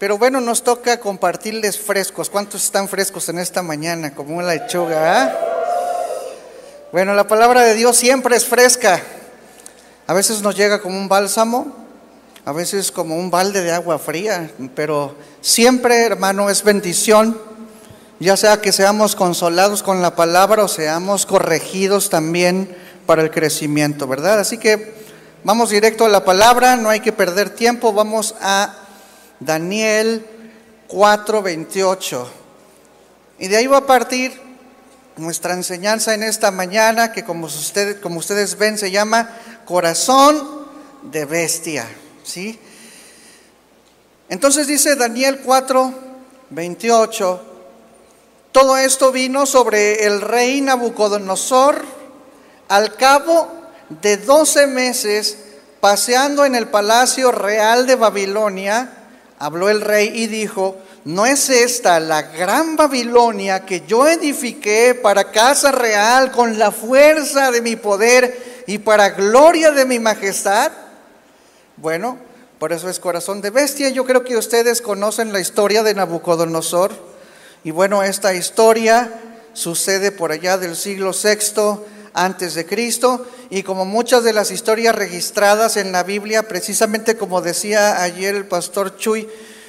Pero bueno, nos toca compartirles frescos. ¿Cuántos están frescos en esta mañana? Como una lechuga. ¿ah? Bueno, la palabra de Dios siempre es fresca. A veces nos llega como un bálsamo, a veces como un balde de agua fría, pero siempre, hermano, es bendición, ya sea que seamos consolados con la palabra o seamos corregidos también para el crecimiento, ¿verdad? Así que vamos directo a la palabra, no hay que perder tiempo, vamos a Daniel 4:28. Y de ahí va a partir nuestra enseñanza en esta mañana, que como ustedes, como ustedes ven se llama corazón de bestia. ¿sí? Entonces dice Daniel 4, 28, todo esto vino sobre el rey Nabucodonosor al cabo de 12 meses, paseando en el palacio real de Babilonia, habló el rey y dijo, ¿no es esta la gran Babilonia que yo edifiqué para casa real con la fuerza de mi poder y para gloria de mi majestad? Bueno, por eso es corazón de bestia. Yo creo que ustedes conocen la historia de Nabucodonosor. Y bueno, esta historia sucede por allá del siglo VI antes de Cristo y como muchas de las historias registradas en la Biblia, precisamente como decía ayer el pastor Chuy,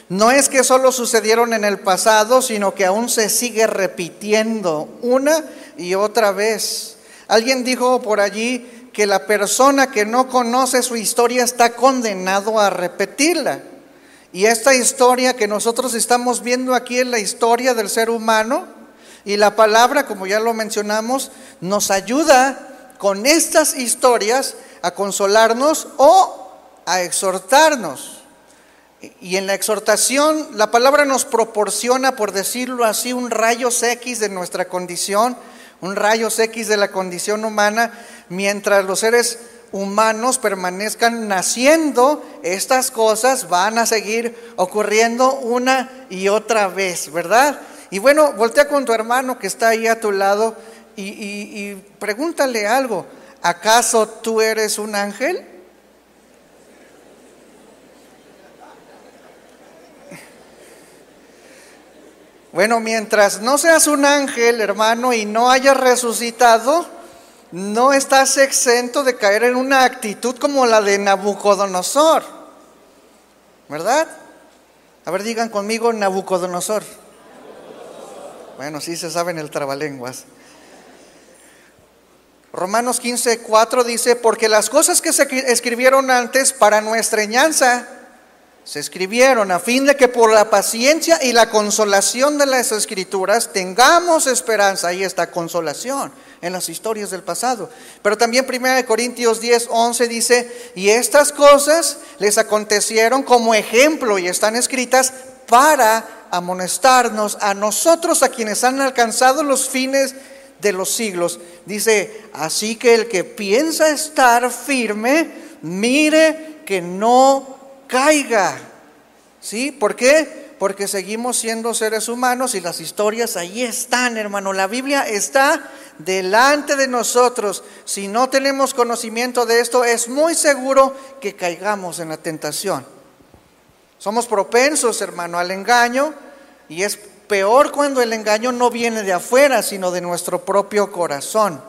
no es que solo sucedieron en el pasado, sino que aún se sigue repitiendo una y otra vez. Alguien dijo por allí que la persona que no conoce su historia está condenado a repetirla. Y esta historia que nosotros estamos viendo aquí es la historia del ser humano y la palabra, como ya lo mencionamos, nos ayuda con estas historias a consolarnos o a exhortarnos. Y en la exhortación, la palabra nos proporciona, por decirlo así, un rayos X de nuestra condición, un rayos X de la condición humana, mientras los seres humanos permanezcan naciendo, estas cosas van a seguir ocurriendo una y otra vez, ¿verdad? Y bueno, voltea con tu hermano que está ahí a tu lado y, pregúntale algo. ¿Acaso tú eres un ángel? Bueno, mientras no seas un ángel, hermano, y no hayas resucitado, no estás exento de caer en una actitud como la de Nabucodonosor. ¿Verdad? A ver, digan conmigo Nabucodonosor. Bueno, sí se saben el trabalenguas. Romanos 15, 4 dice, porque las cosas que se escribieron antes para nuestra enseñanza se escribieron a fin de que por la paciencia y la consolación de las escrituras tengamos esperanza. Ahí está consolación en las historias del pasado. Pero también 1 Corintios 10, 11 dice, y estas cosas les acontecieron como ejemplo y están escritas para amonestarnos a nosotros, a quienes han alcanzado los fines de los siglos. Dice, así que el que piensa estar firme, mire que no caiga. ¿Sí? ¿Por qué? Porque seguimos siendo seres humanos y las historias ahí están, hermano. La Biblia está delante de nosotros. Si no tenemos conocimiento de esto, es muy seguro que caigamos en la tentación. Somos propensos, hermano, al engaño y es peor cuando el engaño no viene de afuera, sino de nuestro propio corazón.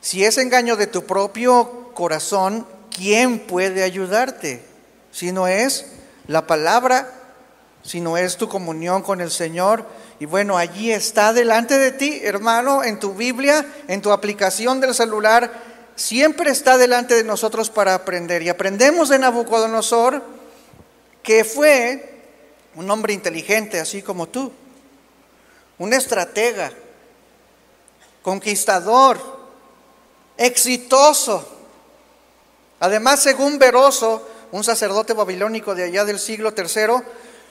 Si es engaño de tu propio corazón, ¿quién puede ayudarte? Si no es la palabra, si no es tu comunión con el Señor, y bueno, allí está delante de ti, hermano, en tu Biblia, en tu aplicación del celular, siempre está delante de nosotros para aprender. Y aprendemos de Nabucodonosor que fue un hombre inteligente, así como tú, un estratega, conquistador, exitoso. Además, según Veroso, un sacerdote babilónico de allá del siglo III,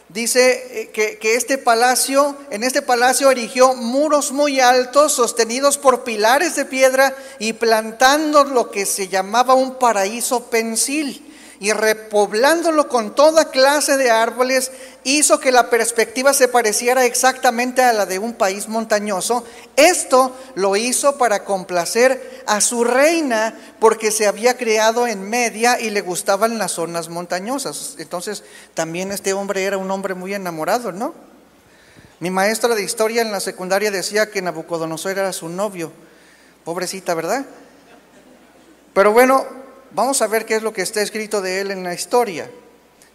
dice eh, que, este palacio, en este palacio erigió muros muy altos sostenidos por pilares de piedra y plantando lo que se llamaba un paraíso pensil. Y repoblándolo con toda clase de árboles, hizo que la perspectiva se pareciera exactamente a la de un país montañoso. Esto lo hizo para complacer a su reina porque se había criado en Media y le gustaban las zonas montañosas. Entonces también este hombre era un hombre muy enamorado, ¿no? Mi maestra de historia en la secundaria decía que Nabucodonosor era su novio. Pobrecita, ¿verdad? Pero bueno, Vamos a ver qué es lo que está escrito de él en la historia.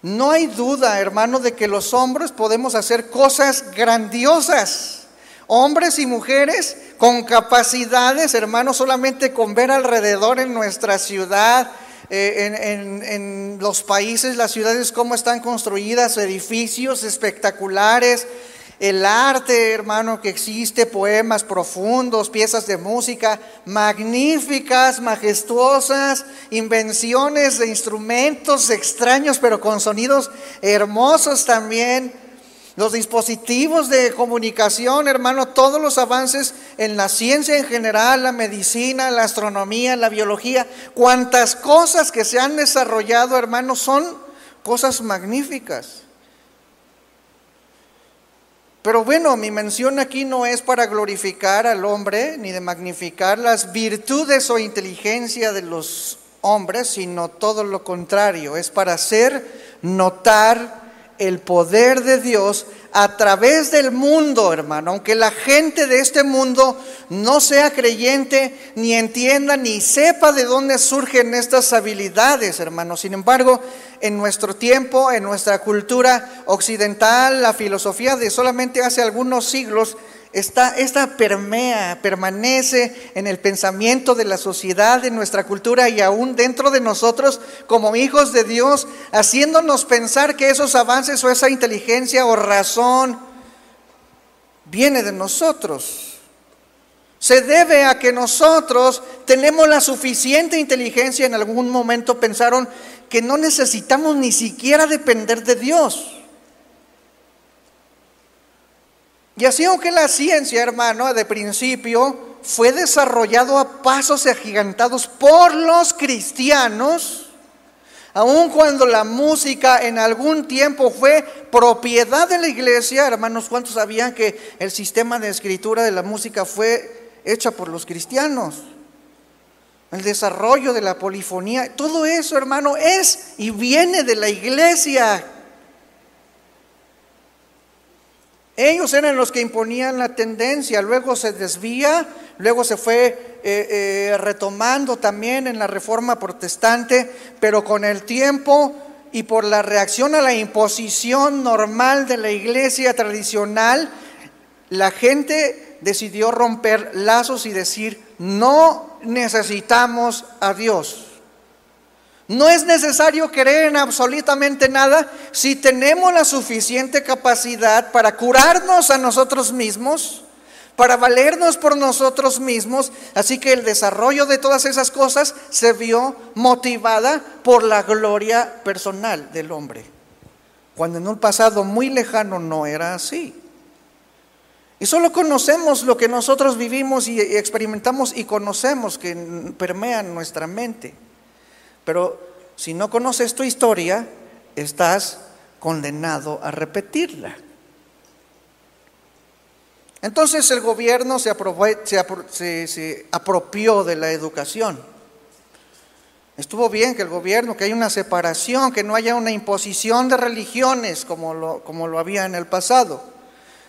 No hay duda, hermano, de que los hombres podemos hacer cosas grandiosas. Hombres y mujeres con capacidades, hermano, solamente con ver alrededor en nuestra ciudad, eh, en, en los países, las ciudades, cómo están construidas, edificios espectaculares, el arte, hermano, que existe, poemas profundos, piezas de música magníficas, majestuosas, invenciones de instrumentos extraños, pero con sonidos hermosos también. Los dispositivos de comunicación, hermano, todos los avances en la ciencia en general, la medicina, la astronomía, la biología, cuantas cosas que se han desarrollado, hermano, son cosas magníficas. Pero bueno, mi mención aquí no es para glorificar al hombre ni de magnificar las virtudes o inteligencia de los hombres, sino todo lo contrario, es para hacer notar el poder de Dios a través del mundo, hermano. Aunque la gente de este mundo no sea creyente, ni entienda, ni sepa de dónde surgen estas habilidades, hermano. Sin embargo, en nuestro tiempo, en nuestra cultura occidental, la filosofía de solamente hace algunos siglos, esta, esta permea, permanece en el pensamiento de la sociedad, de nuestra cultura y aún dentro de nosotros como hijos de Dios, haciéndonos pensar que esos avances o esa inteligencia o razón viene de nosotros. Se debe a que nosotros tenemos la suficiente inteligencia, en algún momento pensaron que no necesitamos ni siquiera depender de Dios. Y así aunque la ciencia, hermano, de principio fue desarrollado a pasos agigantados por los cristianos, aun cuando la música en algún tiempo fue propiedad de la iglesia, hermanos, ¿cuántos sabían que el sistema de escritura de la música fue hecha por los cristianos? El desarrollo de la polifonía, todo eso, hermano, es y viene de la iglesia. Ellos eran los que imponían la tendencia, luego se desvía, luego se fue eh, eh, retomando también en la reforma protestante, pero con el tiempo y por la reacción a la imposición normal de la iglesia tradicional, la gente decidió romper lazos y decir, no necesitamos a Dios. No es necesario creer en absolutamente nada si tenemos la suficiente capacidad para curarnos a nosotros mismos, para valernos por nosotros mismos. Así que el desarrollo de todas esas cosas se vio motivada por la gloria personal del hombre, cuando en un pasado muy lejano no era así. Y solo conocemos lo que nosotros vivimos y experimentamos y conocemos que permea nuestra mente. Pero si no conoces tu historia, estás condenado a repetirla. Entonces el gobierno se, apropió de la educación. Estuvo bien que el gobierno, que haya una separación, que no haya una imposición de religiones como lo, había en el pasado.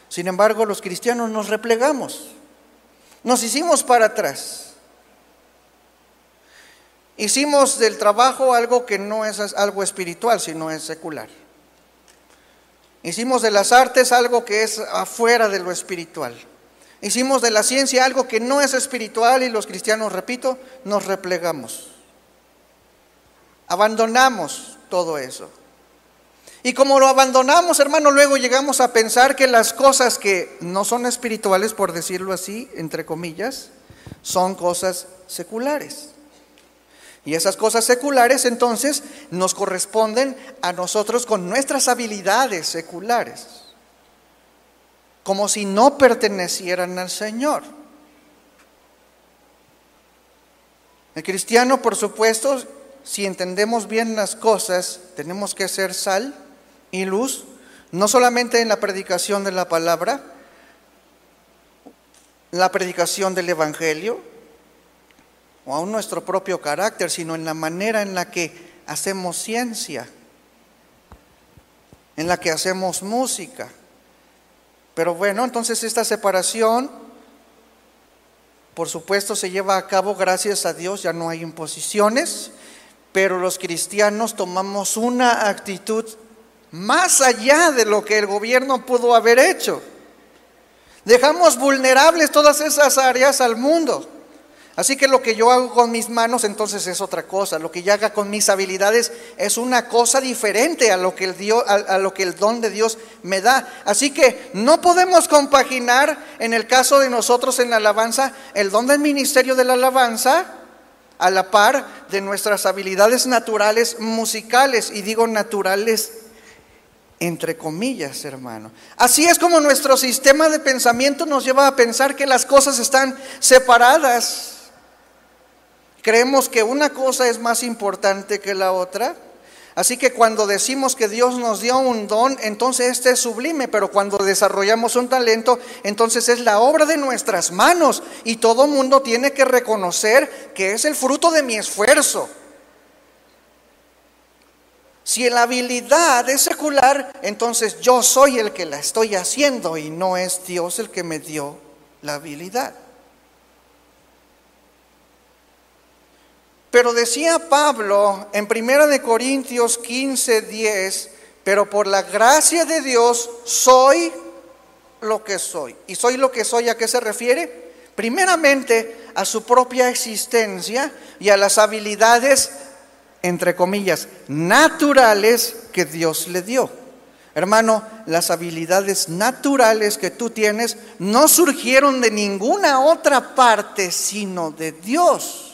Sin embargo, los cristianos nos replegamos, nos hicimos para atrás. Hicimos del trabajo algo que no es algo espiritual, sino es secular. Hicimos de las artes algo que es afuera de lo espiritual. Hicimos de la ciencia algo que no es espiritual y los cristianos, repito, nos replegamos. Abandonamos todo eso. Y como lo abandonamos, hermano, luego llegamos a pensar que las cosas que no son espirituales, por decirlo así, entre comillas, son cosas seculares. Y esas cosas seculares entonces nos corresponden a nosotros con nuestras habilidades seculares, como si no pertenecieran al Señor. El cristiano, por supuesto, si entendemos bien las cosas, tenemos que ser sal y luz, no solamente en la predicación de la palabra, la predicación del Evangelio, o aún nuestro propio carácter, sino en la manera en la que hacemos ciencia, en la que hacemos música. Pero bueno, entonces esta separación, por supuesto, se lleva a cabo gracias a Dios, ya no hay imposiciones, pero los cristianos tomamos una actitud más allá de lo que el gobierno pudo haber hecho. Dejamos vulnerables todas esas áreas al mundo. Así que lo que yo hago con mis manos entonces es otra cosa. Lo que yo haga con mis habilidades es una cosa diferente a lo que el, Dios, a, lo que el don de Dios me da. Así que no podemos compaginar en el caso de nosotros en la alabanza el don del ministerio de la alabanza a la par de nuestras habilidades naturales musicales. Y digo naturales entre comillas, hermano. Así es como nuestro sistema de pensamiento nos lleva a pensar que las cosas están separadas. Creemos que una cosa es más importante que la otra. Así que cuando decimos que Dios nos dio un don, entonces este es sublime, pero cuando desarrollamos un talento, entonces es la obra de nuestras manos y todo mundo tiene que reconocer que es el fruto de mi esfuerzo. Si la habilidad es secular, entonces yo soy el que la estoy haciendo y no es Dios el que me dio la habilidad. Pero decía Pablo en 1 de Corintios 15, 10, pero por la gracia de Dios soy lo que soy. ¿Y soy lo que soy a qué se refiere? Primeramente a su propia existencia y a las habilidades, entre comillas, naturales que Dios le dio. Hermano, las habilidades naturales que tú tienes no surgieron de ninguna otra parte, sino de Dios.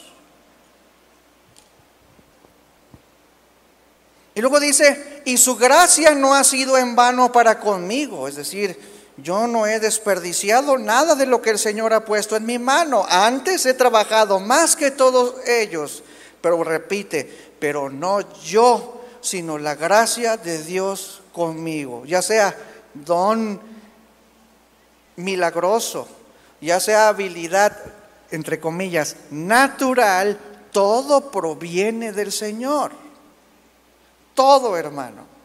Y luego dice, y su gracia no ha sido en vano para conmigo. Es decir, yo no he desperdiciado nada de lo que el Señor ha puesto en mi mano. Antes he trabajado más que todos ellos. Pero repite, pero no yo, sino la gracia de Dios conmigo. Ya sea don milagroso, ya sea habilidad, entre comillas, natural, todo proviene del Señor. Todo, hermano.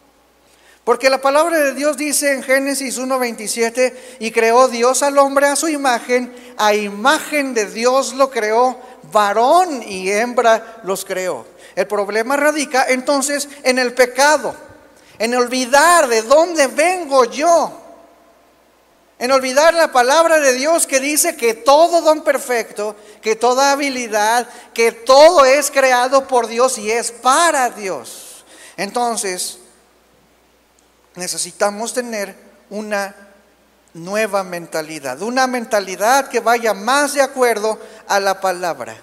Porque la palabra de Dios dice en Génesis 1.27, y creó Dios al hombre a su imagen, a imagen de Dios lo creó, varón y hembra los creó. El problema radica entonces en el pecado, en olvidar de dónde vengo yo, en olvidar la palabra de Dios que dice que todo don perfecto, que toda habilidad, que todo es creado por Dios y es para Dios. Entonces, necesitamos tener una nueva mentalidad, una mentalidad que vaya más de acuerdo a la palabra.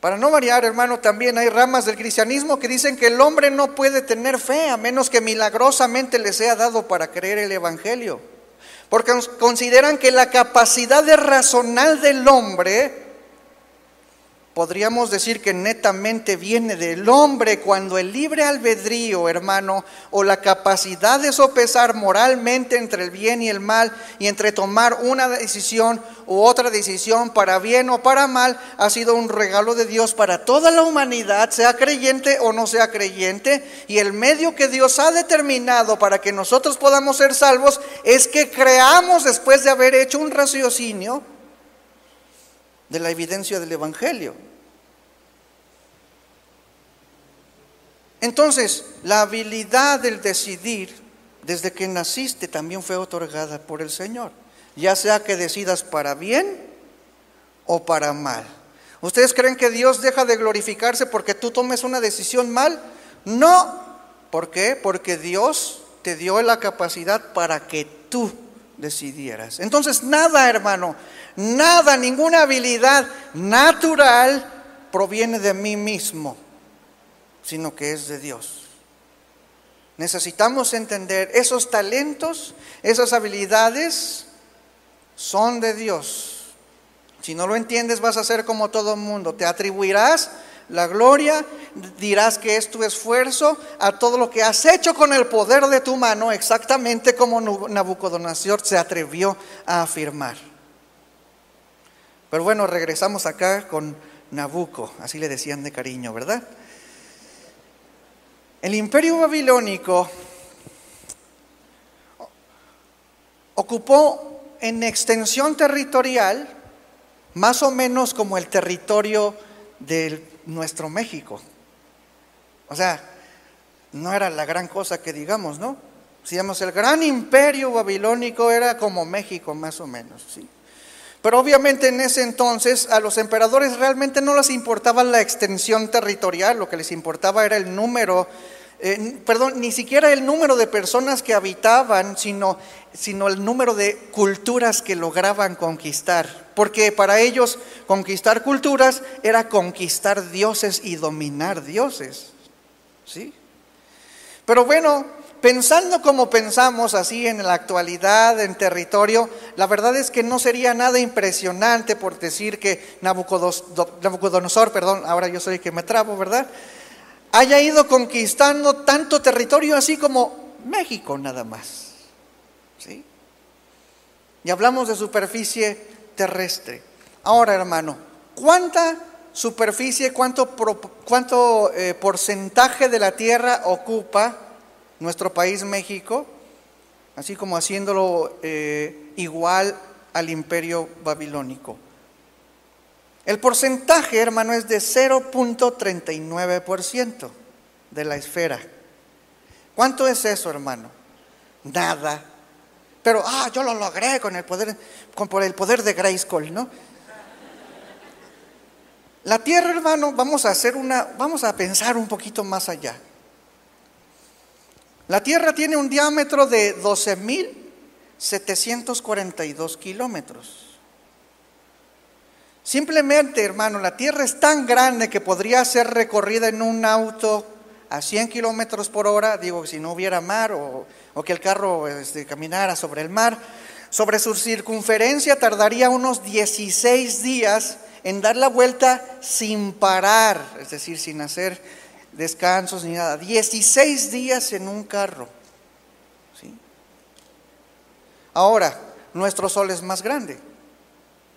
Para no variar, hermano, también hay ramas del cristianismo que dicen que el hombre no puede tener fe a menos que milagrosamente le sea dado para creer el Evangelio. Porque consideran que la capacidad de razonar del hombre podríamos decir que netamente viene del hombre cuando el libre albedrío, hermano, o la capacidad de sopesar moralmente entre el bien y el mal y entre tomar una decisión u otra decisión para bien o para mal, ha sido un regalo de Dios para toda la humanidad, sea creyente o no sea creyente, y el medio que Dios ha determinado para que nosotros podamos ser salvos es que creamos después de haber hecho un raciocinio de la evidencia del Evangelio. Entonces, la habilidad del decidir desde que naciste también fue otorgada por el Señor, ya sea que decidas para bien o para mal. ¿Ustedes creen que Dios deja de glorificarse porque tú tomes una decisión mal? No. ¿Por qué? Porque Dios te dio la capacidad para que tú decidieras. Entonces, nada, hermano, nada, ninguna habilidad natural proviene de mí mismo sino que es de Dios. Necesitamos entender esos talentos, esas habilidades son de Dios. Si no lo entiendes, vas a ser como todo el mundo. Te atribuirás la gloria, dirás que es tu esfuerzo a todo lo que has hecho con el poder de tu mano, exactamente como Nabucodonosor se atrevió a afirmar. Pero bueno, regresamos acá con Nabuco, así le decían de cariño, ¿verdad? El imperio babilónico ocupó en extensión territorial más o menos como el territorio de nuestro México. O sea, no era la gran cosa que digamos, ¿no? Si digamos, el gran imperio babilónico era como México, más o menos, ¿sí? Pero obviamente en ese entonces a los emperadores realmente no les importaba la extensión territorial, lo que les importaba era el número, eh, perdón, ni siquiera el número de personas que habitaban, sino, sino el número de culturas que lograban conquistar. Porque para ellos conquistar culturas era conquistar dioses y dominar dioses. ¿Sí? Pero bueno, Pensando como pensamos así en la actualidad, en territorio, la verdad es que no sería nada impresionante por decir que Nabucodonosor, perdón, ahora yo soy el que me trabo, ¿verdad? Haya ido conquistando tanto territorio así como México nada más. ¿Sí? Y hablamos de superficie terrestre. Ahora, hermano, ¿cuánta superficie, cuánto, cuánto eh, porcentaje de la tierra ocupa? Nuestro país México, así como haciéndolo eh, igual al imperio babilónico. El porcentaje, hermano, es de 0.39% de la esfera. ¿Cuánto es eso, hermano? Nada. Pero, ah, yo lo logré con el poder, con por el poder de Grayskull, ¿no? La tierra, hermano, vamos a hacer una, vamos a pensar un poquito más allá. La Tierra tiene un diámetro de 12.742 kilómetros. Simplemente, hermano, la Tierra es tan grande que podría ser recorrida en un auto a 100 kilómetros por hora, digo, si no hubiera mar o, que el carro este, caminara sobre el mar. Sobre su circunferencia tardaría unos 16 días en dar la vuelta sin parar, es decir, sin hacer descansos ni nada. 16 días en un carro. ¿sí? Ahora, nuestro sol es más grande.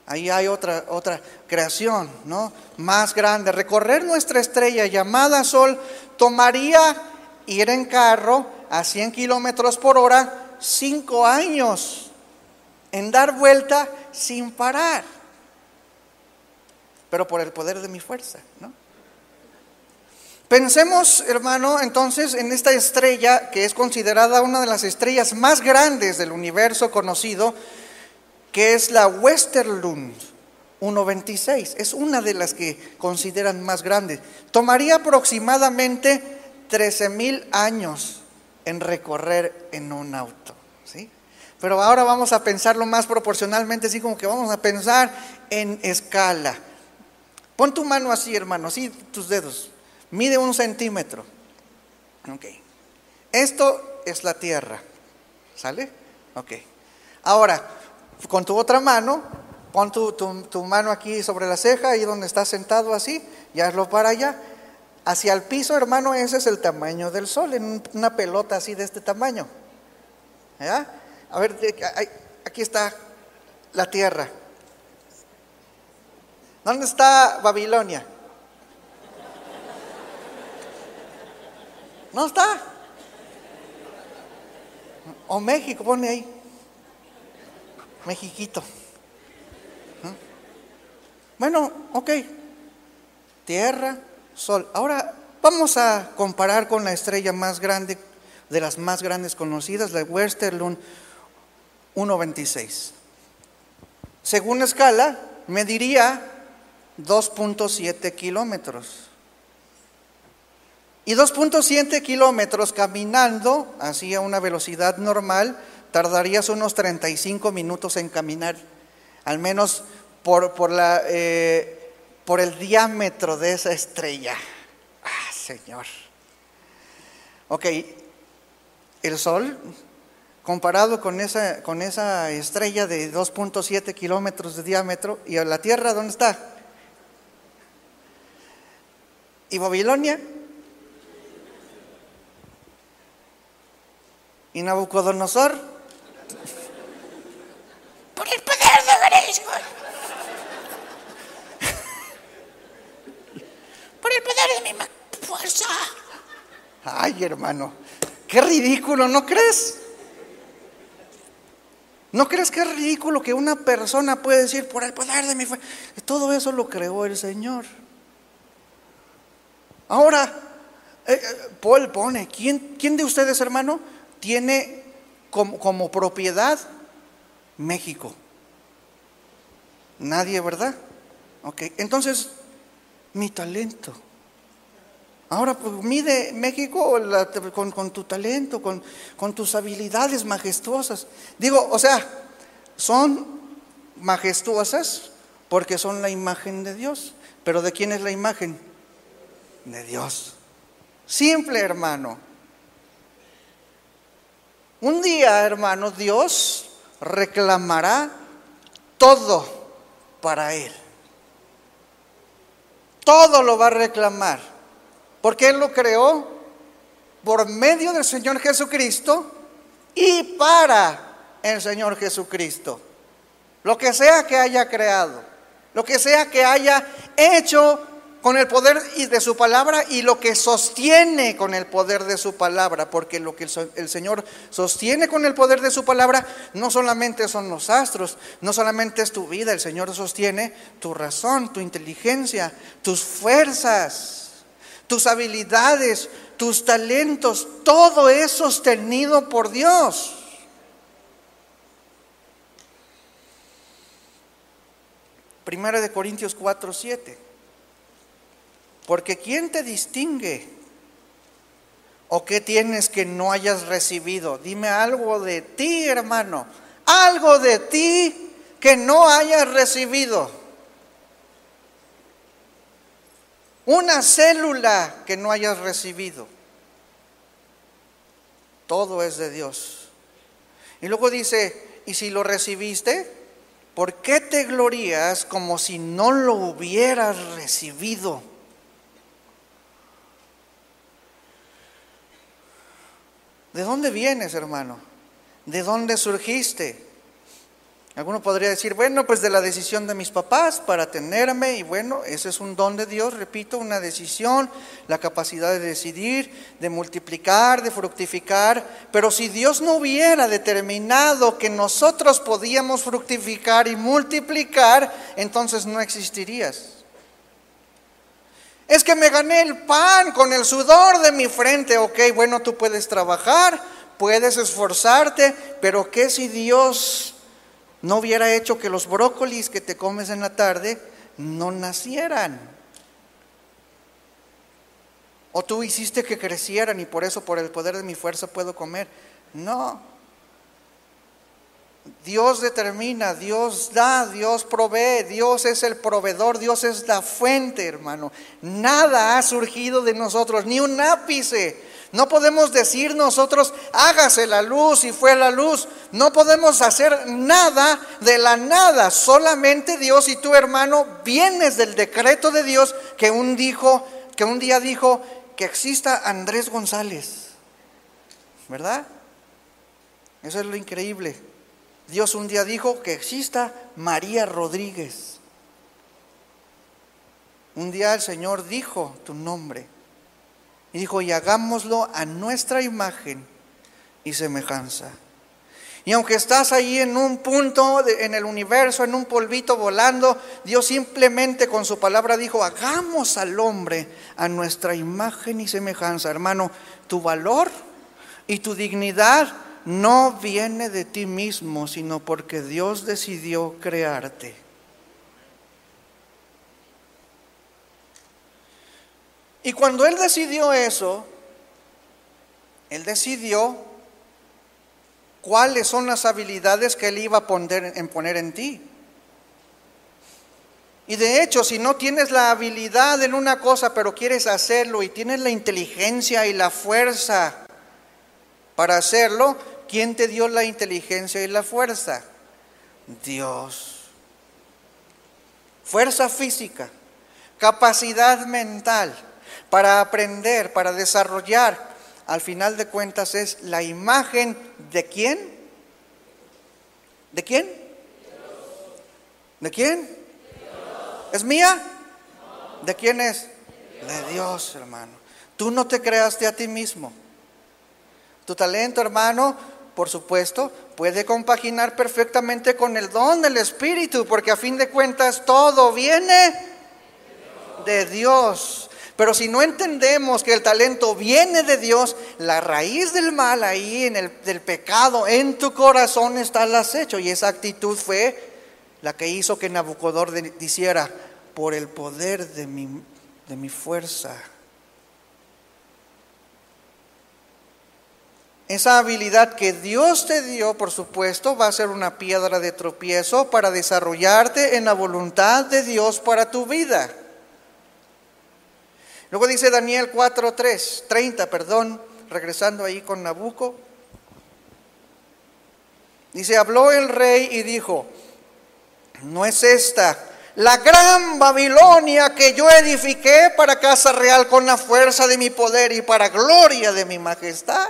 Ahí hay otra, otra creación, ¿no? Más grande. Recorrer nuestra estrella llamada Sol tomaría ir en carro a 100 kilómetros por hora cinco años en dar vuelta sin parar. Pero por el poder de mi fuerza, ¿no? Pensemos, hermano, entonces en esta estrella que es considerada una de las estrellas más grandes del universo conocido, que es la Westerlund 126. Es una de las que consideran más grandes. Tomaría aproximadamente 13 mil años en recorrer en un auto. ¿sí? Pero ahora vamos a pensarlo más proporcionalmente, así como que vamos a pensar en escala. Pon tu mano así, hermano, así tus dedos mide un centímetro. Ok. Esto es la tierra. ¿Sale? Ok. Ahora, con tu otra mano, pon tu, tu, mano aquí sobre la ceja, ahí donde estás sentado así, y hazlo para allá. Hacia el piso, hermano, ese es el tamaño del sol, en una pelota así de este tamaño. ¿Ya? A ver, aquí está la tierra. ¿Dónde está Babilonia? No está. O México, pone ahí. Mexiquito. Bueno, ok. Tierra, sol. Ahora vamos a comparar con la estrella más grande, de las más grandes conocidas, la Westerlund 1.26. Según escala, mediría 2.7 kilómetros. Y 2.7 kilómetros caminando, así a una velocidad normal, tardarías unos 35 minutos en caminar, al menos por, por, la, eh, por el diámetro de esa estrella. Ah, Señor. Ok, el Sol comparado con esa, con esa estrella de 2.7 kilómetros de diámetro, y la Tierra, ¿dónde está? ¿Y Babilonia? ¿Y Nabucodonosor? Por el poder de Cristo. Por el poder de mi fuerza. Ay, hermano, qué ridículo, ¿no crees? ¿No crees que es ridículo que una persona puede decir por el poder de mi fuerza? Todo eso lo creó el Señor. Ahora, eh, eh, Paul pone, ¿quién, ¿quién, de ustedes, hermano, tiene como, propiedad México? Nadie, ¿verdad? Ok, entonces, mi talento. Ahora, pues mide México con, tu talento, con tus habilidades majestuosas. Digo, o sea, son majestuosas porque son la imagen de Dios. Pero ¿de quién es la imagen? De Dios. Simple, hermano. Un día, hermano, Dios reclamará todo para Él. Todo lo va a reclamar. Porque Él lo creó por medio del Señor Jesucristo y para el Señor Jesucristo. Lo que sea que haya creado, lo que sea que haya hecho con el poder de su palabra y lo que sostiene con el poder de su palabra, porque lo que el Señor sostiene con el poder de su palabra no solamente son los astros, no solamente es tu vida, el Señor sostiene tu razón, tu inteligencia, tus fuerzas tus habilidades, tus talentos, todo es sostenido por Dios. Primera de Corintios 4, 7. Porque ¿quién te distingue? ¿O qué tienes que no hayas recibido? Dime algo de ti, hermano. Algo de ti que no hayas recibido. una célula que no hayas recibido. Todo es de Dios. Y luego dice, y si lo recibiste, ¿por qué te glorías como si no lo hubieras recibido? ¿De dónde vienes, hermano? ¿De dónde surgiste? Alguno podría decir, bueno, pues de la decisión de mis papás para tenerme, y bueno, ese es un don de Dios, repito, una decisión, la capacidad de decidir, de multiplicar, de fructificar, pero si Dios no hubiera determinado que nosotros podíamos fructificar y multiplicar, entonces no existirías. Es que me gané el pan con el sudor de mi frente, ok, bueno, tú puedes trabajar, puedes esforzarte, pero ¿qué si Dios no hubiera hecho que los brócolis que te comes en la tarde no nacieran. O tú hiciste que crecieran y por eso por el poder de mi fuerza puedo comer. No. Dios determina, Dios da, Dios provee, Dios es el proveedor, Dios es la fuente, hermano. Nada ha surgido de nosotros, ni un ápice no podemos decir nosotros, hágase la luz y fue la luz. No podemos hacer nada de la nada. Solamente Dios y tu hermano vienes del decreto de Dios que un, dijo, que un día dijo que exista Andrés González. ¿Verdad? Eso es lo increíble. Dios un día dijo que exista María Rodríguez. Un día el Señor dijo tu nombre. Y dijo, y hagámoslo a nuestra imagen y semejanza. Y aunque estás ahí en un punto en el universo, en un polvito volando, Dios simplemente con su palabra dijo, hagamos al hombre a nuestra imagen y semejanza. Hermano, tu valor y tu dignidad no viene de ti mismo, sino porque Dios decidió crearte. Y cuando él decidió eso, él decidió cuáles son las habilidades que él iba a poner en, poner en ti. Y de hecho, si no tienes la habilidad en una cosa, pero quieres hacerlo y tienes la inteligencia y la fuerza para hacerlo, ¿quién te dio la inteligencia y la fuerza? Dios. Fuerza física, capacidad mental para aprender, para desarrollar. Al final de cuentas es la imagen de quién? ¿De quién? ¿De quién? ¿Es mía? ¿De quién es? De Dios, hermano. Tú no te creaste a ti mismo. Tu talento, hermano, por supuesto, puede compaginar perfectamente con el don del Espíritu, porque a fin de cuentas todo viene de Dios. Pero si no entendemos que el talento viene de Dios, la raíz del mal ahí, en el del pecado, en tu corazón está el acecho. Y esa actitud fue la que hizo que Nabucodonosor dijera, por el poder de mi, de mi fuerza Esa habilidad que Dios te dio, por supuesto, va a ser una piedra de tropiezo para desarrollarte en la voluntad de Dios para tu vida. Luego dice Daniel 4:3, 30, perdón, regresando ahí con Nabucco. Dice, habló el rey y dijo, no es esta la gran Babilonia que yo edifiqué para casa real con la fuerza de mi poder y para gloria de mi majestad.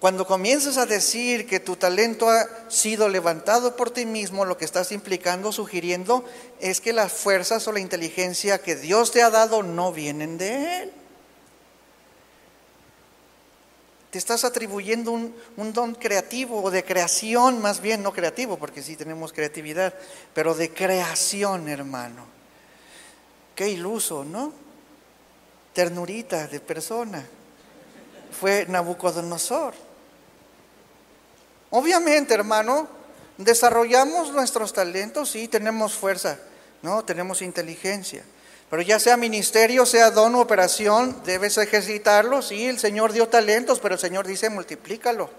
Cuando comienzas a decir que tu talento ha sido levantado por ti mismo, lo que estás implicando, sugiriendo, es que las fuerzas o la inteligencia que Dios te ha dado no vienen de Él. Te estás atribuyendo un, don creativo o de creación, más bien no creativo, porque sí tenemos creatividad, pero de creación, hermano. Qué iluso, ¿no? Ternurita de persona. Fue Nabucodonosor. Obviamente, hermano, desarrollamos nuestros talentos, sí, tenemos fuerza, ¿no? Tenemos inteligencia. Pero ya sea ministerio, sea don o operación, debes ejercitarlo. Sí, el Señor dio talentos, pero el Señor dice multiplícalo.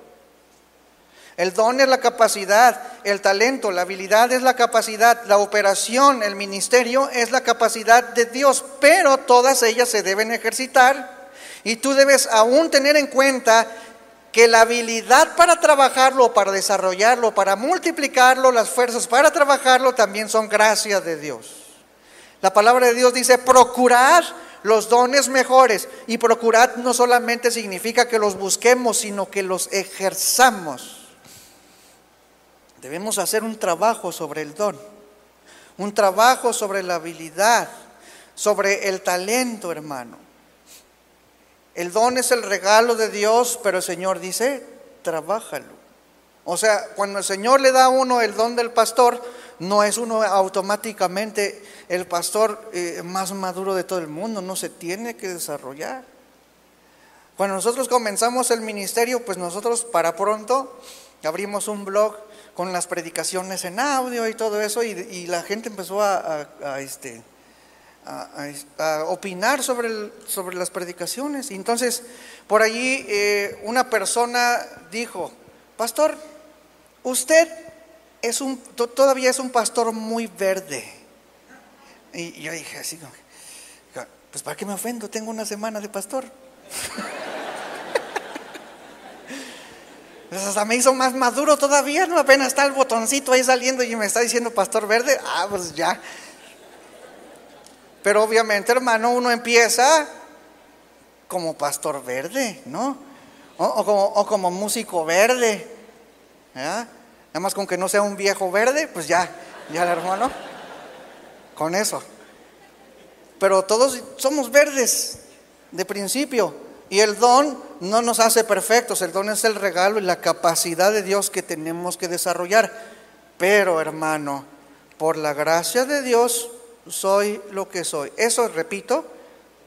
El don es la capacidad, el talento, la habilidad es la capacidad, la operación, el ministerio es la capacidad de Dios, pero todas ellas se deben ejercitar. Y tú debes aún tener en cuenta que la habilidad para trabajarlo, para desarrollarlo, para multiplicarlo, las fuerzas para trabajarlo también son gracias de Dios. La palabra de Dios dice, procurar los dones mejores. Y procurar no solamente significa que los busquemos, sino que los ejerzamos. Debemos hacer un trabajo sobre el don, un trabajo sobre la habilidad, sobre el talento, hermano. El don es el regalo de Dios, pero el Señor dice, trabájalo. O sea, cuando el Señor le da a uno el don del pastor, no es uno automáticamente el pastor eh, más maduro de todo el mundo, no se tiene que desarrollar. Cuando nosotros comenzamos el ministerio, pues nosotros para pronto abrimos un blog con las predicaciones en audio y todo eso, y, la gente empezó a, este, a, opinar sobre, sobre las predicaciones. Y entonces, por allí eh, una persona dijo, pastor, usted es un, todavía es un pastor muy verde. Y yo dije así, pues ¿para qué me ofendo? Tengo una semana de pastor. Pues hasta me hizo más maduro todavía, no apenas está el botoncito ahí saliendo y me está diciendo pastor verde. Ah, pues ya, pero obviamente, hermano, uno empieza como pastor verde, ¿no? O, como, músico verde. Nada más con que no sea un viejo verde, pues ya, ya el hermano. Con eso. Pero todos somos verdes de principio. Y el don no nos hace perfectos. El don es el regalo y la capacidad de Dios que tenemos que desarrollar. Pero, hermano, por la gracia de Dios, soy lo que soy. Eso, repito,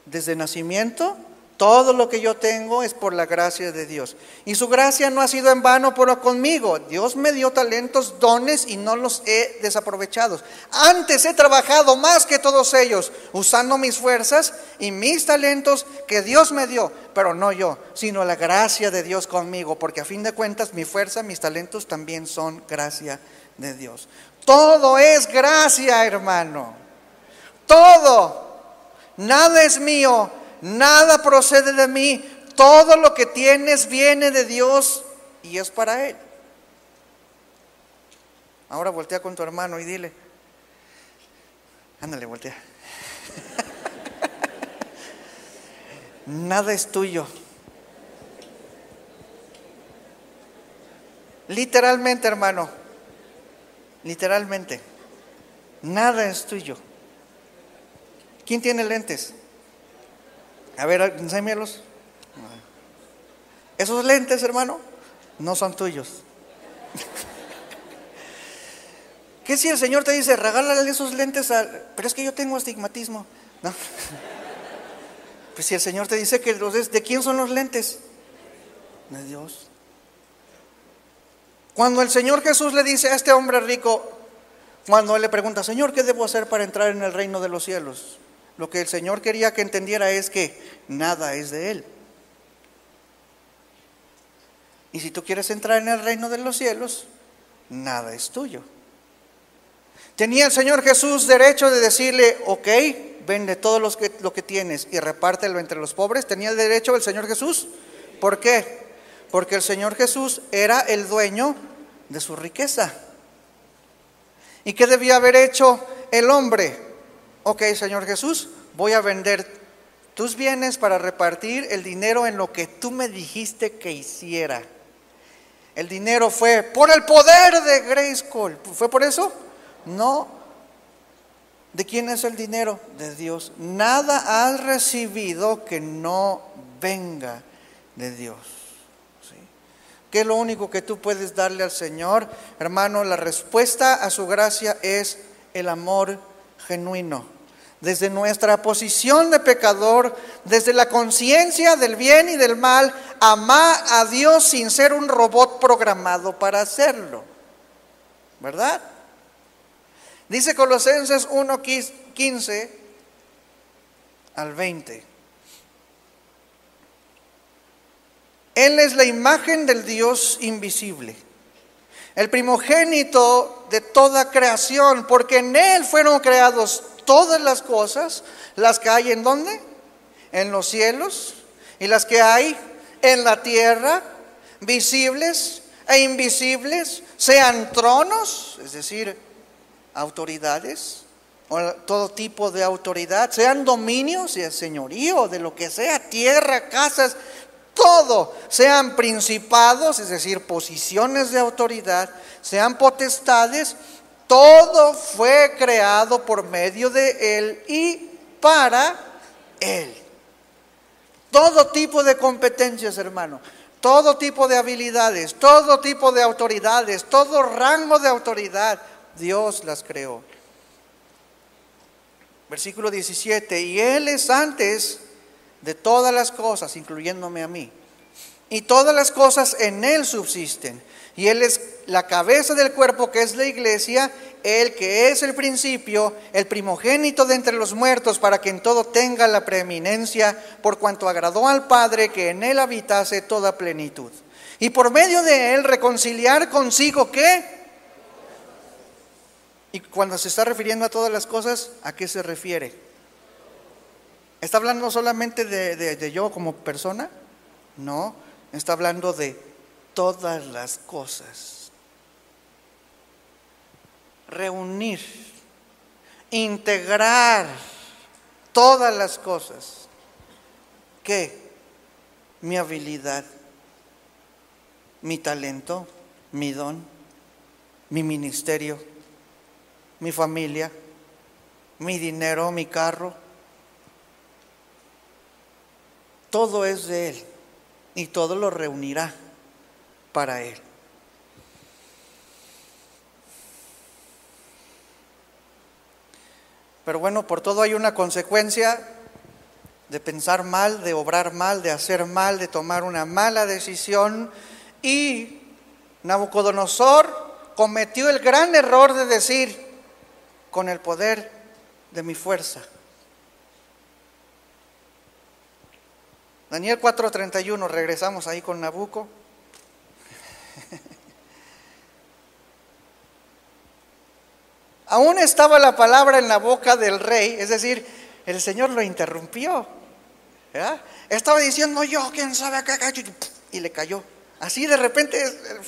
desde nacimiento, todo lo que yo tengo es por la gracia de Dios. Y su gracia no ha sido en vano por conmigo. Dios me dio talentos, dones y no los he desaprovechado. Antes he trabajado más que todos ellos, usando mis fuerzas y mis talentos que Dios me dio, pero no yo, sino la gracia de Dios conmigo, porque a fin de cuentas mi fuerza, mis talentos también son gracia de Dios. Todo es gracia, hermano. Todo. Nada es mío, nada procede de mí, todo lo que tienes viene de Dios y es para Él. Ahora voltea con tu hermano y dile, ándale, voltea. Nada es tuyo. Literalmente, hermano, literalmente, nada es tuyo. ¿Quién tiene lentes? A ver, enséñalos. Esos lentes, hermano, no son tuyos. ¿Qué si el Señor te dice, regálale esos lentes a... Pero es que yo tengo astigmatismo. Pues si el Señor te dice que los ¿de quién son los lentes? De Dios. Cuando el Señor Jesús le dice a este hombre rico, cuando él le pregunta, Señor, ¿qué debo hacer para entrar en el reino de los cielos? Lo que el Señor quería que entendiera es que nada es de Él. Y si tú quieres entrar en el reino de los cielos, nada es tuyo. Tenía el Señor Jesús derecho de decirle, ok, vende todo lo que, tienes y repártelo entre los pobres. ¿Tenía el derecho el Señor Jesús? ¿Por qué? Porque el Señor Jesús era el dueño de su riqueza. ¿Y qué debía haber hecho el hombre? Ok, Señor Jesús, voy a vender tus bienes para repartir el dinero en lo que tú me dijiste que hiciera. El dinero fue por el poder de Grace Cole. ¿Fue por eso? No. ¿De quién es el dinero? De Dios. Nada has recibido que no venga de Dios. ¿Qué es lo único que tú puedes darle al Señor? Hermano, la respuesta a su gracia es el amor genuino. Desde nuestra posición de pecador, desde la conciencia del bien y del mal, amar a Dios sin ser un robot programado para hacerlo. ¿Verdad? Dice Colosenses 1:15 al 20. Él es la imagen del Dios invisible, el primogénito de toda creación, porque en Él fueron creados todas las cosas, las que hay en dónde? En los cielos y las que hay en la tierra, visibles e invisibles, sean tronos, es decir, autoridades, o todo tipo de autoridad, sean dominios, y señorío, de lo que sea, tierra, casas, todo, sean principados, es decir, posiciones de autoridad, sean potestades, todo fue creado por medio de Él y para Él. Todo tipo de competencias, hermano, todo tipo de habilidades, todo tipo de autoridades, todo rango de autoridad, Dios las creó. Versículo 17, y Él es antes de todas las cosas, incluyéndome a mí. Y todas las cosas en Él subsisten. Y Él es la cabeza del cuerpo que es la iglesia, el que es el principio, el primogénito de entre los muertos, para que en todo tenga la preeminencia, por cuanto agradó al Padre que en Él habitase toda plenitud. Y por medio de Él reconciliar consigo qué? Y cuando se está refiriendo a todas las cosas, ¿a qué se refiere? ¿Está hablando solamente de, yo como persona? No, está hablando de todas las cosas. Reunir, integrar todas las cosas. ¿Qué? Mi habilidad, mi talento, mi don, mi ministerio, mi familia, mi dinero, mi carro, todo es de Él y todo lo reunirá para Él. Pero bueno, por todo hay una consecuencia de pensar mal, de obrar mal, de hacer mal, de tomar una mala decisión. Y Nabucodonosor cometió el gran error de decir, con el poder de mi fuerza, Daniel 4:31, regresamos ahí con Nabucco. Aún estaba la palabra en la boca del rey, es decir, el Señor lo interrumpió. Estaba diciendo yo, quién sabe y le cayó. Así de repente,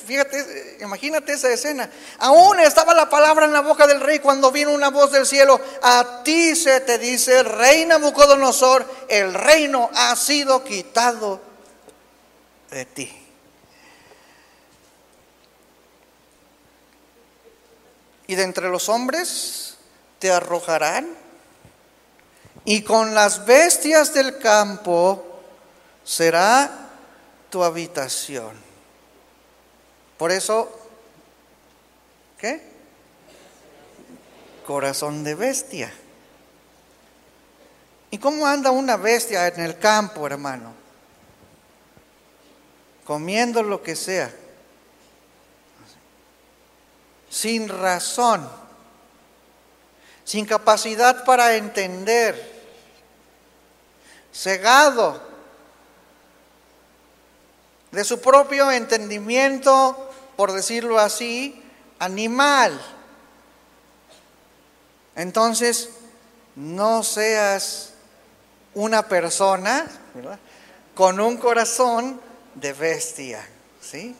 fíjate, imagínate esa escena. Aún estaba la palabra en la boca del rey cuando vino una voz del cielo. A ti se te dice, reina Nabucodonosor, el reino ha sido quitado de ti. Y de entre los hombres te arrojarán y con las bestias del campo será tu habitación. Por eso, ¿qué? Corazón de bestia. ¿Y cómo anda una bestia en el campo, hermano? Comiendo lo que sea. Sin razón. Sin capacidad para entender. Cegado de su propio entendimiento, por decirlo así, animal. Entonces, no seas una persona con un corazón de bestia, ¿sí?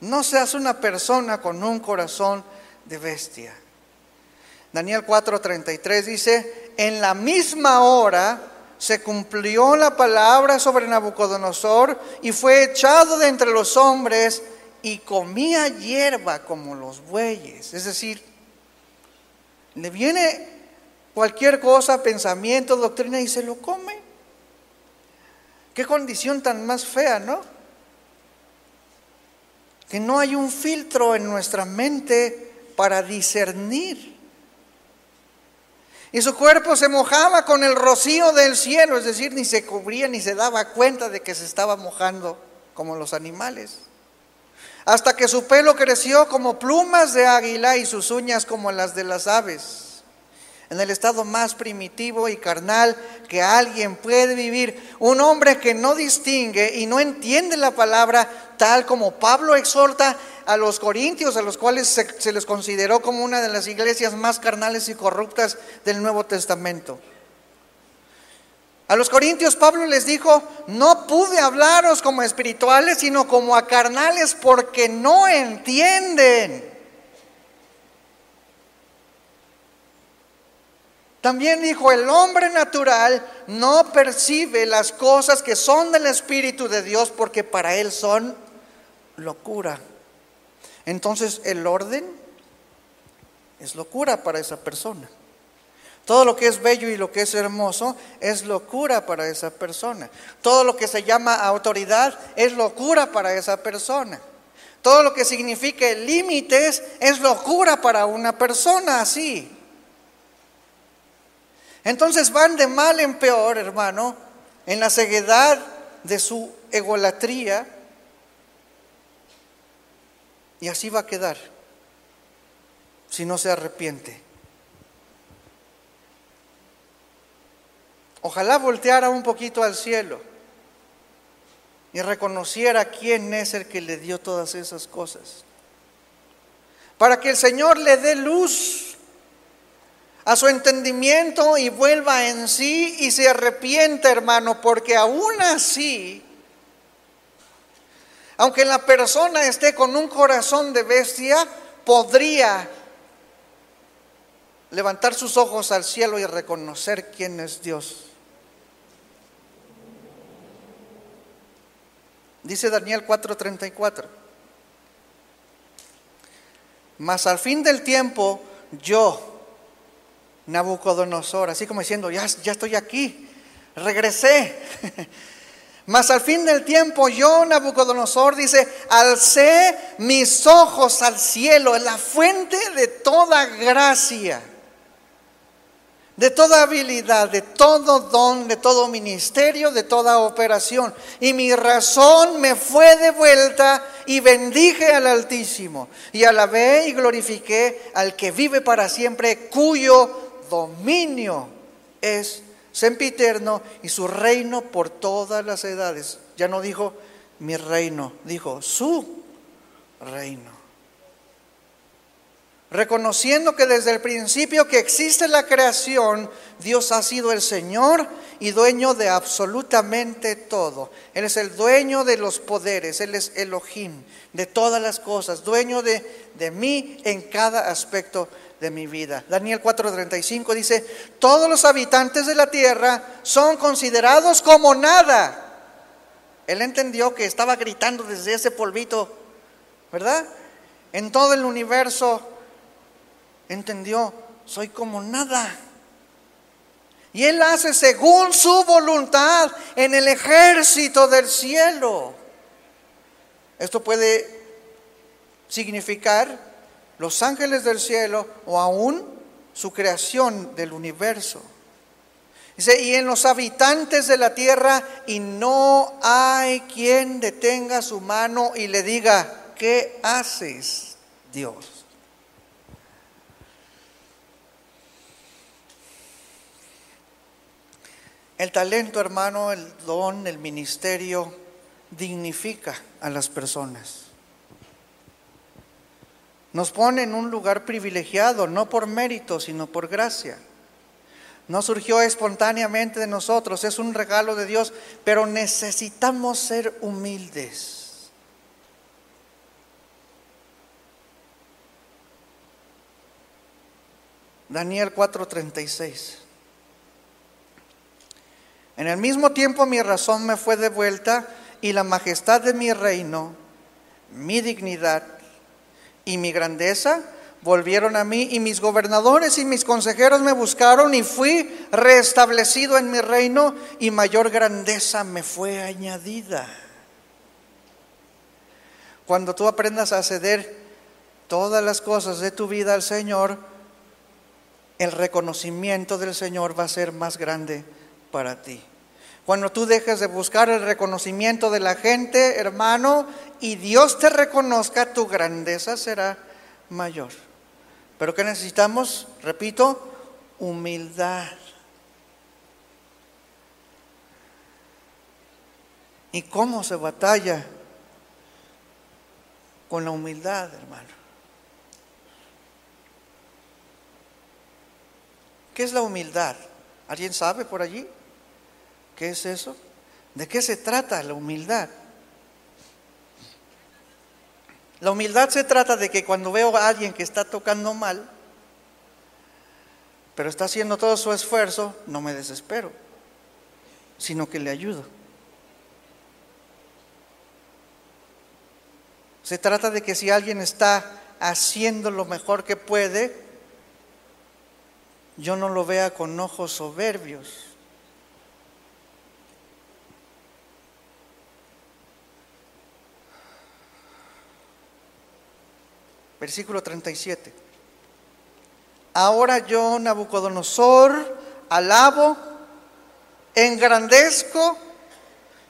No seas una persona con un corazón de bestia. Daniel 4:33 dice, en la misma hora se cumplió la palabra sobre Nabucodonosor y fue echado de entre los hombres y comía hierba como los bueyes. Es decir, le viene cualquier cosa, pensamiento, doctrina y se lo come. Qué condición tan más fea, ¿no? Que no hay un filtro en nuestra mente para discernir y su cuerpo se mojaba con el rocío del cielo, es decir, ni se cubría ni se daba cuenta de que se estaba mojando como los animales. Hasta que su pelo creció como plumas de águila y sus uñas como las de las aves en el estado más primitivo y carnal que alguien puede vivir. Un hombre que no distingue y no entiende la palabra tal como Pablo exhorta a los corintios, a los cuales se, les consideró como una de las iglesias más carnales y corruptas del Nuevo Testamento. A los corintios Pablo les dijo, no pude hablaros como espirituales, sino como a carnales porque no entienden. También dijo, el hombre natural no percibe las cosas que son del Espíritu de Dios porque para él son locura. Entonces el orden es locura para esa persona. Todo lo que es bello y lo que es hermoso es locura para esa persona. Todo lo que se llama autoridad es locura para esa persona. Todo lo que signifique límites es locura para una persona así. Entonces van de mal en peor, hermano, en la ceguedad de su egolatría. Y así va a quedar si no se arrepiente. Ojalá volteara un poquito al cielo y reconociera quién es el que le dio todas esas cosas. Para que el Señor le dé luz a su entendimiento y vuelva en sí y se arrepienta, hermano, porque aún así, aunque la persona esté con un corazón de bestia, podría levantar sus ojos al cielo y reconocer quién es Dios. Dice Daniel 4:34. Mas al fin del tiempo yo Nabucodonosor, así como diciendo, ya, ya estoy aquí, regresé. Mas al fin del tiempo yo, Nabucodonosor, dice, alcé mis ojos al cielo, en la fuente de toda gracia, de toda habilidad, de todo don, de todo ministerio, de toda operación. Y mi razón me fue de vuelta y bendije al Altísimo. Y alabé y glorifiqué al que vive para siempre, cuyo dominio es sempiterno y su reino por todas las edades. Ya no dijo mi reino, dijo su reino. Reconociendo que desde el principio que existe la creación, Dios ha sido el Señor y dueño de absolutamente todo. Él es el dueño de los poderes, Él es Elohim, de todas las cosas, dueño de, de mí en cada aspecto de mi vida. Daniel 4:35 dice, todos los habitantes de la tierra son considerados como nada. Él entendió que estaba gritando desde ese polvito, ¿verdad? En todo el universo entendió, soy como nada. Y Él hace según su voluntad en el ejército del cielo. Esto puede significar los ángeles del cielo o aún su creación del universo. Dice, y en los habitantes de la tierra, y no hay quien detenga su mano y le diga, ¿qué haces, Dios? El talento, hermano, el don, el ministerio, dignifica a las personas. Nos pone en un lugar privilegiado, no por mérito, sino por gracia. No surgió espontáneamente de nosotros, es un regalo de Dios, pero necesitamos ser humildes. Daniel 4:36. En el mismo tiempo mi razón me fue devuelta y la majestad de mi reino, mi dignidad y mi grandeza volvieron a mí y mis gobernadores y mis consejeros me buscaron y fui restablecido en mi reino y mayor grandeza me fue añadida. Cuando tú aprendas a ceder todas las cosas de tu vida al Señor, el reconocimiento del Señor va a ser más grande para ti. Cuando tú dejes de buscar el reconocimiento de la gente, hermano, y Dios te reconozca, tu grandeza será mayor. Pero ¿qué necesitamos? Repito, humildad. ¿Y cómo se batalla con la humildad, hermano? ¿Qué es la humildad? ¿Alguien sabe por allí? ¿Qué es eso? ¿De qué se trata la humildad? La humildad se trata de que cuando veo a alguien que está tocando mal, pero está haciendo todo su esfuerzo, no me desespero, sino que le ayudo. Se trata de que si alguien está haciendo lo mejor que puede, yo no lo vea con ojos soberbios, Versículo 37. Ahora yo, Nabucodonosor, alabo, engrandezco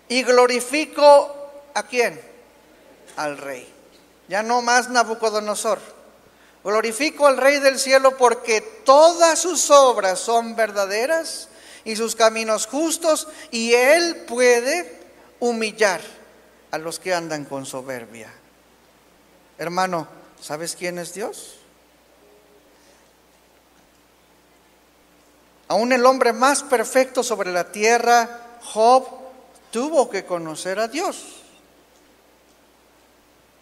y glorifico a quién? Al rey. Ya no más Nabucodonosor. Glorifico al rey del cielo porque todas sus obras son verdaderas y sus caminos justos y él puede humillar a los que andan con soberbia. Hermano, ¿Sabes quién es Dios? Aún el hombre más perfecto sobre la tierra, Job, tuvo que conocer a Dios.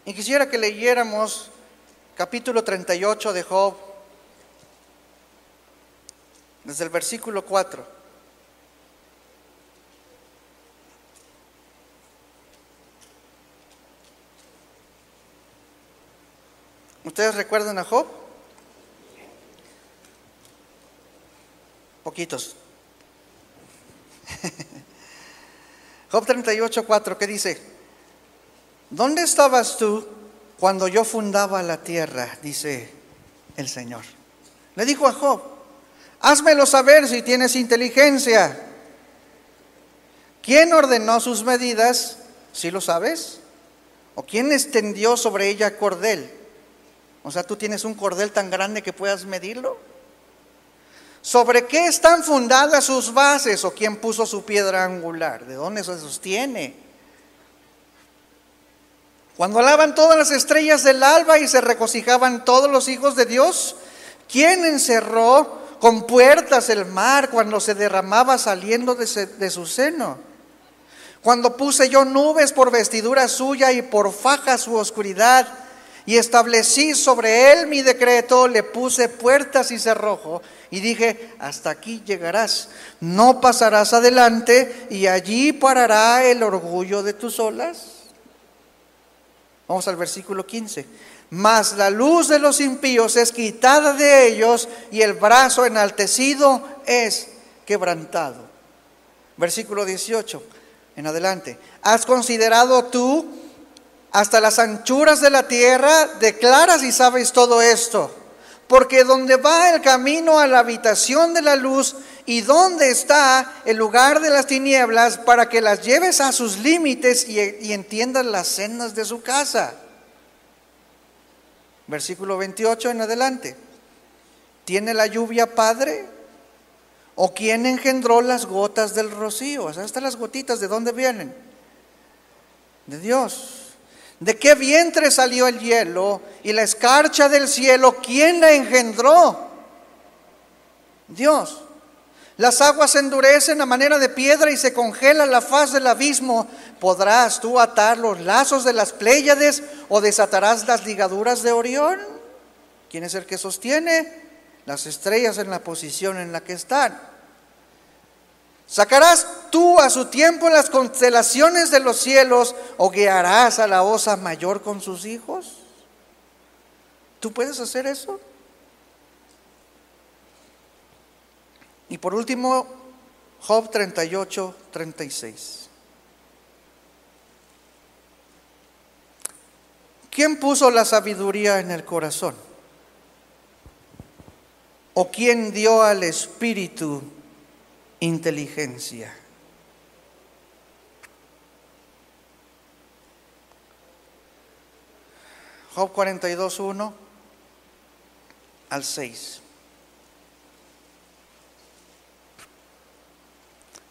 Y quisiera que leyéramos capítulo 38 de Job, desde el versículo 4. ¿Ustedes recuerdan a Job? Poquitos. Job 38, 4, ¿qué dice? ¿Dónde estabas tú cuando yo fundaba la tierra? Dice el Señor. Le dijo a Job, házmelo saber si tienes inteligencia. ¿Quién ordenó sus medidas? ¿Sí lo sabes? ¿O quién extendió sobre ella cordel? O sea, tú tienes un cordel tan grande que puedas medirlo. ¿Sobre qué están fundadas sus bases o quién puso su piedra angular? ¿De dónde se sostiene? Cuando alaban todas las estrellas del alba y se regocijaban todos los hijos de Dios, ¿quién encerró con puertas el mar cuando se derramaba saliendo de, de su seno? Cuando puse yo nubes por vestidura suya y por faja su oscuridad, y establecí sobre él mi decreto, le puse puertas y cerrojo, y dije, hasta aquí llegarás, no pasarás adelante, y allí parará el orgullo de tus olas. Vamos al versículo 15. Mas la luz de los impíos es quitada de ellos y el brazo enaltecido es quebrantado. Versículo 18 en adelante. ¿Has considerado tú hasta las anchuras de la tierra? Declaras y sabes todo esto. Porque donde va el camino a la habitación de la luz y donde está el lugar de las tinieblas para que las lleves a sus límites y, entiendas las sendas de su casa. Versículo 28 en adelante. ¿Tiene la lluvia padre? ¿O quién engendró las gotas del rocío? O sea, estas las gotitas, ¿de dónde vienen? De Dios. ¿De qué vientre salió el hielo y la escarcha del cielo? ¿Quién la engendró? Dios. Las aguas se endurecen a manera de piedra y se congela la faz del abismo. ¿Podrás tú atar los lazos de las Pléyades o desatarás las ligaduras de Orión? ¿Quién es el que sostiene las estrellas en la posición en la que están? ¿Sacarás tú a su tiempo las constelaciones de los cielos o guiarás a la osa mayor con sus hijos? ¿Tú puedes hacer eso? Y por último, Job 38, 36. ¿Quién puso la sabiduría en el corazón? ¿O quién dio al espíritu inteligencia? Job 42, 1 al 6.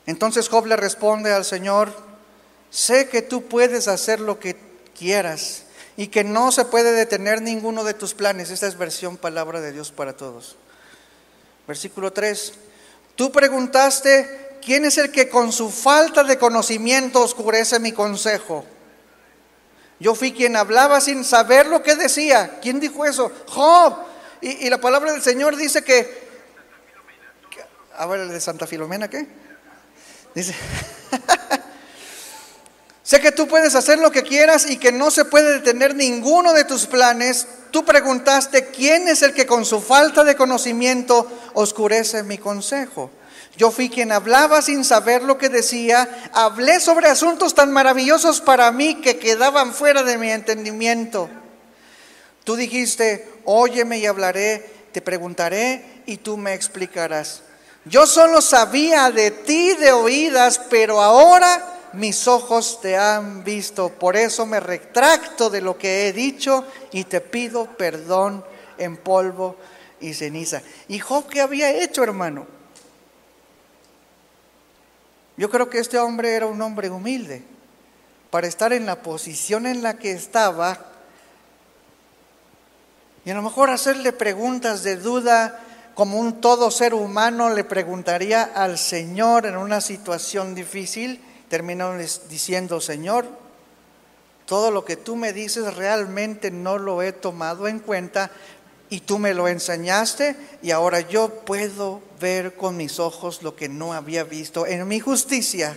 Entonces Job le responde al Señor, sé que tú puedes hacer lo que quieras y que no se puede detener ninguno de tus planes. Esta es versión palabra de Dios para todos. Versículo 3. Tú preguntaste, ¿quién es el que con su falta de conocimiento oscurece mi consejo? Yo fui quien hablaba sin saber lo que decía. ¿Quién dijo eso? Job. Y, la palabra del Señor dice que... A ver, el de Santa Filomena, ¿qué? Dice, sé que tú puedes hacer lo que quieras y que no se puede detener ninguno de tus planes. Tú preguntaste, ¿quién es el que con su falta de conocimiento oscurece mi consejo? Yo fui quien hablaba sin saber lo que decía, hablé sobre asuntos tan maravillosos para mí que quedaban fuera de mi entendimiento. Tú dijiste, óyeme y hablaré, te preguntaré y tú me explicarás. Yo solo sabía de ti de oídas, pero ahora mis ojos te han visto. Por eso me retracto de lo que he dicho y te pido perdón en polvo y ceniza. ¿Y Job qué había hecho, hermano? Yo creo que este hombre era un hombre humilde. Para estar en la posición en la que estaba, y a lo mejor hacerle preguntas de duda, como un todo ser humano le preguntaría al Señor en una situación difícil, terminó diciendo, Señor, todo lo que tú me dices realmente no lo he tomado en cuenta y tú me lo enseñaste y ahora yo puedo ver con mis ojos lo que no había visto en mi justicia.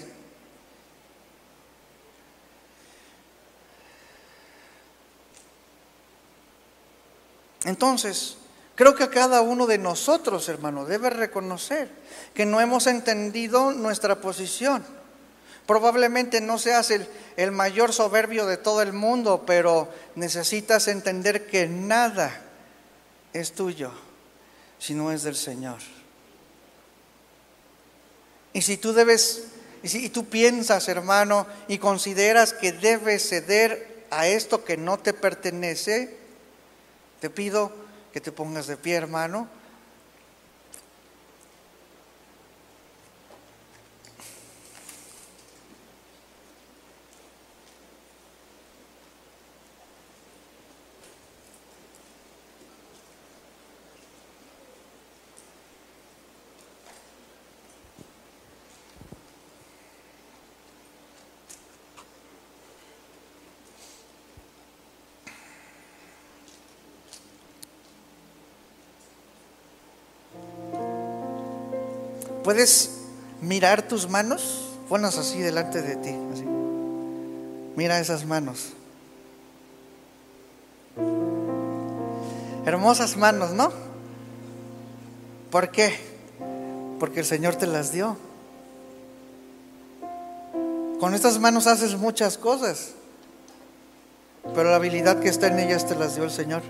Entonces, Creo que cada uno de nosotros, hermano, debe reconocer que no hemos entendido nuestra posición. Probablemente no seas el, el, mayor soberbio de todo el mundo, pero necesitas entender que nada es tuyo si no es del Señor. Y si tú debes, y si tú piensas, hermano, y consideras que debes ceder a esto que no te pertenece, te pido que te pongas de pie, hermano. ¿Puedes mirar tus manos? Ponlas así delante de ti. Así. Mira esas manos. Hermosas manos, ¿no? ¿Por qué? Porque el Señor te las dio. Con estas manos haces muchas cosas, pero la habilidad que está en ellas te las dio el Señor.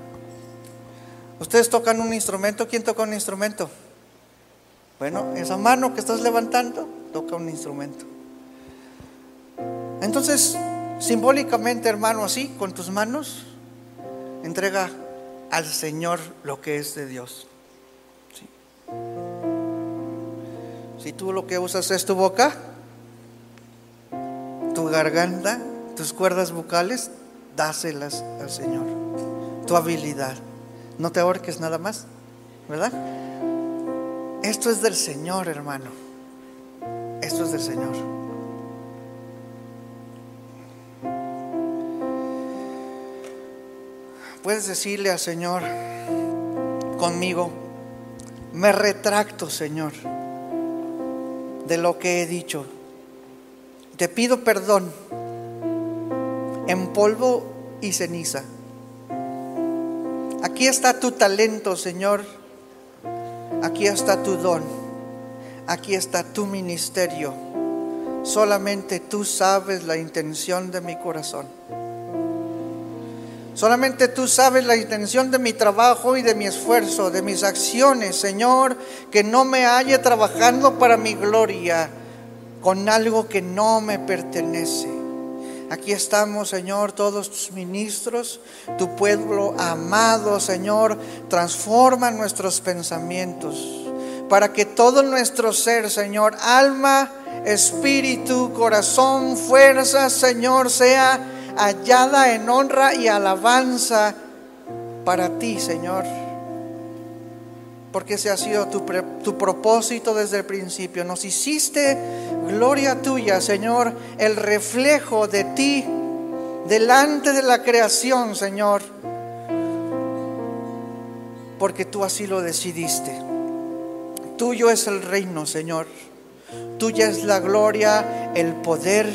Ustedes tocan un instrumento, ¿quién toca un instrumento? Bueno, esa mano que estás levantando toca un instrumento. Entonces, simbólicamente, hermano, así, con tus manos, entrega al Señor lo que es de Dios. Si tú lo que usas es tu boca, tu garganta, tus cuerdas vocales, dáselas al Señor. Tu habilidad. No te ahorques nada más, ¿verdad? Esto es del Señor, hermano. Esto es del Señor. Puedes decirle al Señor conmigo, me retracto, Señor, de lo que he dicho. Te pido perdón en polvo y ceniza. Aquí está tu talento, Señor. Aquí está tu don. Aquí está tu ministerio. Solamente tú sabes la intención de mi corazón. Solamente tú sabes la intención de mi trabajo y de mi esfuerzo, de mis acciones, Señor, que no me halle trabajando para mi gloria con algo que no me pertenece. Aquí estamos, Señor, todos tus ministros, tu pueblo amado, Señor, transforma nuestros pensamientos para que todo nuestro ser, Señor, alma, espíritu, corazón, fuerza, Señor, sea hallada en honra y alabanza para ti, Señor. Porque ese ha sido tu, tu, propósito desde el principio. Nos hiciste gloria tuya, Señor, el reflejo de ti delante de la creación, Señor. Porque tú así lo decidiste. Tuyo es el reino, Señor. Tuya es la gloria, el poder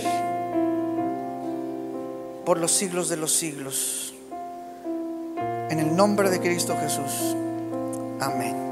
por los siglos de los siglos. En el nombre de Cristo Jesús. Amén.